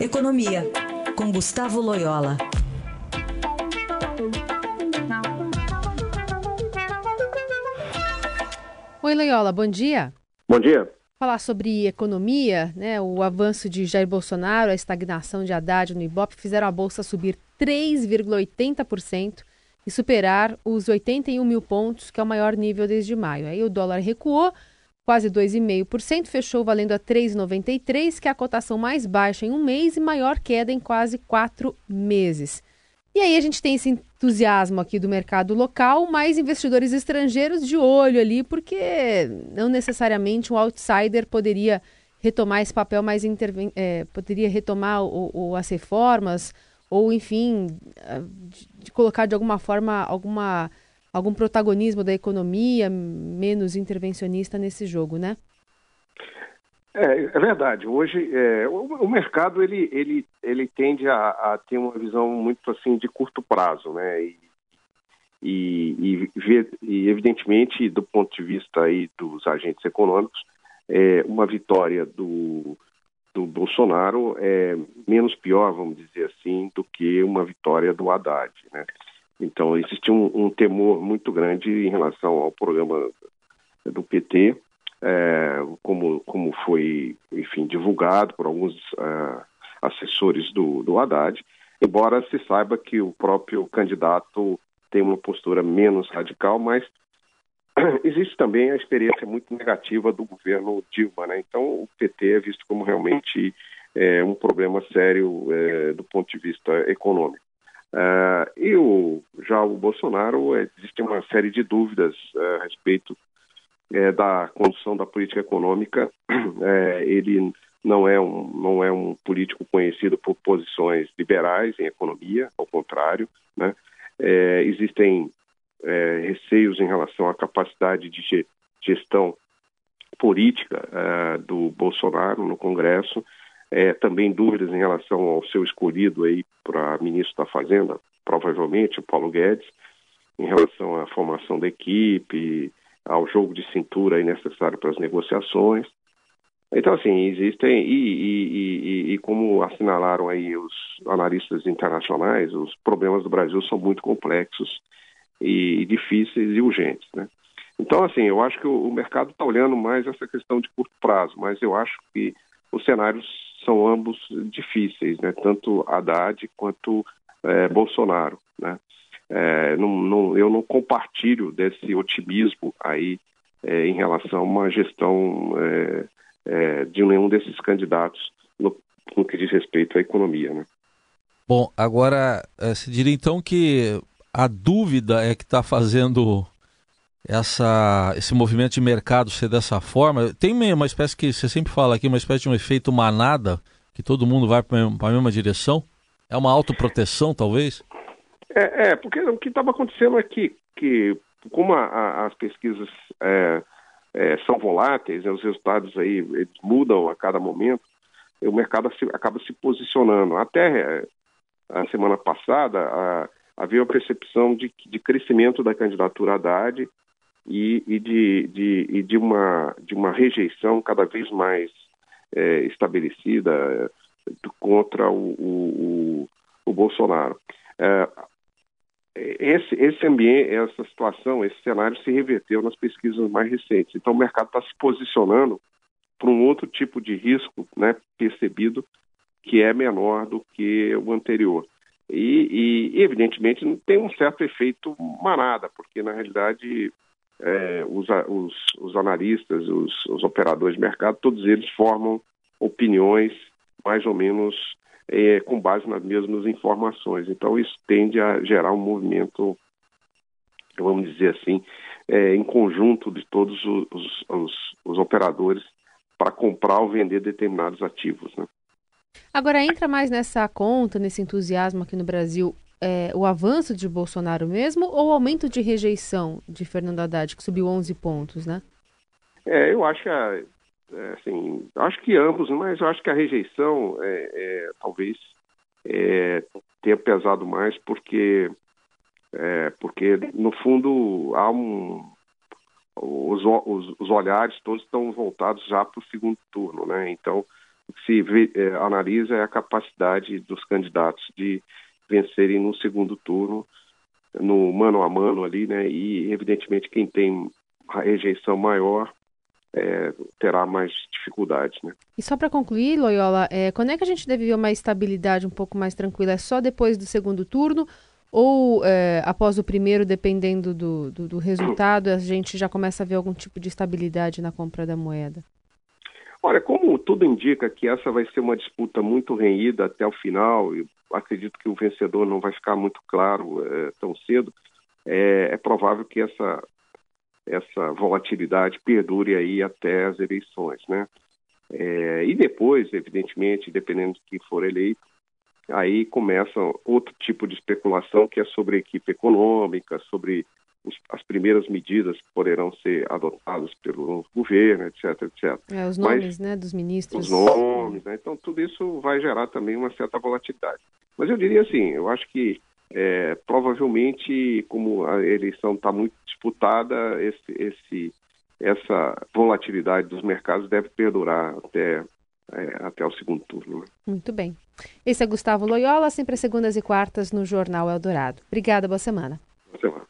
Economia, com Gustavo Loyola. Oi, Loyola, bom dia. Bom dia. Falar sobre economia, né? O avanço de Jair Bolsonaro, a estagnação de Haddad no Ibope fizeram a bolsa subir 3,80% e superar os 81 mil pontos, que é o maior nível desde maio. Aí o dólar recuou quase 2,5%, fechou valendo a 3,93, que é a cotação mais baixa em um mês e maior queda em quase quatro meses. E aí a gente tem esse entusiasmo aqui do mercado local, mas investidores estrangeiros de olho ali, porque não necessariamente um outsider poderia retomar esse papel mais interven é, poderia retomar o, o, as reformas ou enfim de, de colocar de alguma forma alguma algum protagonismo da economia menos intervencionista nesse jogo, né? É, é verdade. Hoje é, o, o, mercado ele, ele, ele tende a, a, ter uma visão muito assim de curto prazo, né? E, e, e, e, evidentemente do ponto de vista aí dos agentes econômicos, é, uma vitória do, do Bolsonaro é menos pior, vamos dizer assim, do que uma vitória do Haddad, né? Então, existe um, um, temor muito grande em relação ao programa do PT, é, como, como foi, enfim, divulgado por alguns é, assessores do, do Haddad, embora se saiba que o próprio candidato tem uma postura menos radical, mas existe também a experiência muito negativa do governo Dilma, né? Então, o PT é visto como realmente é, um problema sério é, do ponto de vista econômico. Uh, e o, já o Bolsonaro, é, existe uma série de dúvidas uh, a respeito é, da condução da política econômica. Ele não é, um, não é um político conhecido por posições liberais em economia, ao contrário. Né? Existem receios em relação à capacidade de gestão política do Bolsonaro no Congresso é, também dúvidas em relação ao seu escolhido aí para ministro da Fazenda, provavelmente o Paulo Guedes, em relação à formação da equipe, ao jogo de cintura necessário para as negociações. Então, assim, existem, e, e, e, e, como assinalaram aí os analistas internacionais, os problemas do Brasil são muito complexos e difíceis e urgentes, né? Então, assim, eu acho que o, o mercado está olhando mais essa questão de curto prazo, mas eu acho que os cenários são ambos difíceis, né? tanto Haddad quanto é, Bolsonaro. Né? É, não, não, eu não compartilho desse otimismo aí é, em relação a uma gestão é, é, de nenhum desses candidatos no, no, que diz respeito à economia. Né? Bom, agora é, se diria então que a dúvida é que está fazendo essa, esse movimento de mercado ser dessa forma. Tem uma espécie que você sempre fala aqui, uma espécie de um efeito manada, que todo mundo vai para a mesma direção? É uma autoproteção, talvez? É, é porque o que estava acontecendo é que, que como a, a, as pesquisas é, é, são voláteis, né, os resultados aí mudam a cada momento, o mercado se, acaba se posicionando. Até é, a semana passada, a, havia uma percepção de, de crescimento da candidatura Haddad e, e, de, de, e de, uma, de uma rejeição cada vez mais é, estabelecida é, contra o, o, o Bolsonaro. É, esse, esse ambiente, essa situação, esse cenário se reverteu nas pesquisas mais recentes. Então, o mercado está se posicionando para um outro tipo de risco né, percebido que é menor do que o anterior. E, e, evidentemente, tem um certo efeito manada, porque, na realidade, é, os, os, os, analistas, os, os, operadores de mercado, todos eles formam opiniões mais ou menos é, com base nas mesmas informações. Então, isso tende a gerar um movimento, vamos dizer assim, é, em conjunto de todos os, os operadores para comprar ou vender determinados ativos. Né? Agora, entra mais nessa conta, nesse entusiasmo aqui no Brasil, é, o avanço de Bolsonaro mesmo ou o aumento de rejeição de Fernando Haddad, que subiu 11 pontos, né? É, eu acho que, a, é, assim, acho que ambos, mas eu acho que a rejeição é, é talvez é, tenha pesado mais porque, é, porque no fundo há um os, os, os olhares todos estão voltados já para o segundo turno, né? Então o que se vê, analisa é a capacidade dos candidatos de vencerem no segundo turno, no mano a mano ali, né? E evidentemente quem tem a rejeição maior é, terá mais dificuldades, né? E só para concluir, Loyola, é, quando é que a gente deve ver uma estabilidade um pouco mais tranquila? É só depois do segundo turno ou é, após o primeiro, dependendo do, do, do, resultado, a gente já começa a ver algum tipo de estabilidade na compra da moeda? Olha, como tudo indica que essa vai ser uma disputa muito renhida até o final, eu acredito que o vencedor não vai ficar muito claro é, tão cedo, é, é provável que essa, essa volatilidade perdure aí até as eleições, né? É, e depois, evidentemente, dependendo de quem for eleito, aí começa outro tipo de especulação que é sobre equipe econômica, sobre as primeiras medidas que poderão ser adotadas pelo novo governo, etc, etc. É, os nomes, Mas, né, dos ministros. Os nomes, né? Então tudo isso vai gerar também uma certa volatilidade. Mas eu diria assim, eu acho que é, provavelmente, como a eleição está muito disputada, esse, esse, essa volatilidade dos mercados deve perdurar até é, até o segundo turno. Né? Muito bem. Esse é Gustavo Loyola, sempre às segundas e quartas no Jornal Eldorado. Obrigada, boa semana. Boa semana.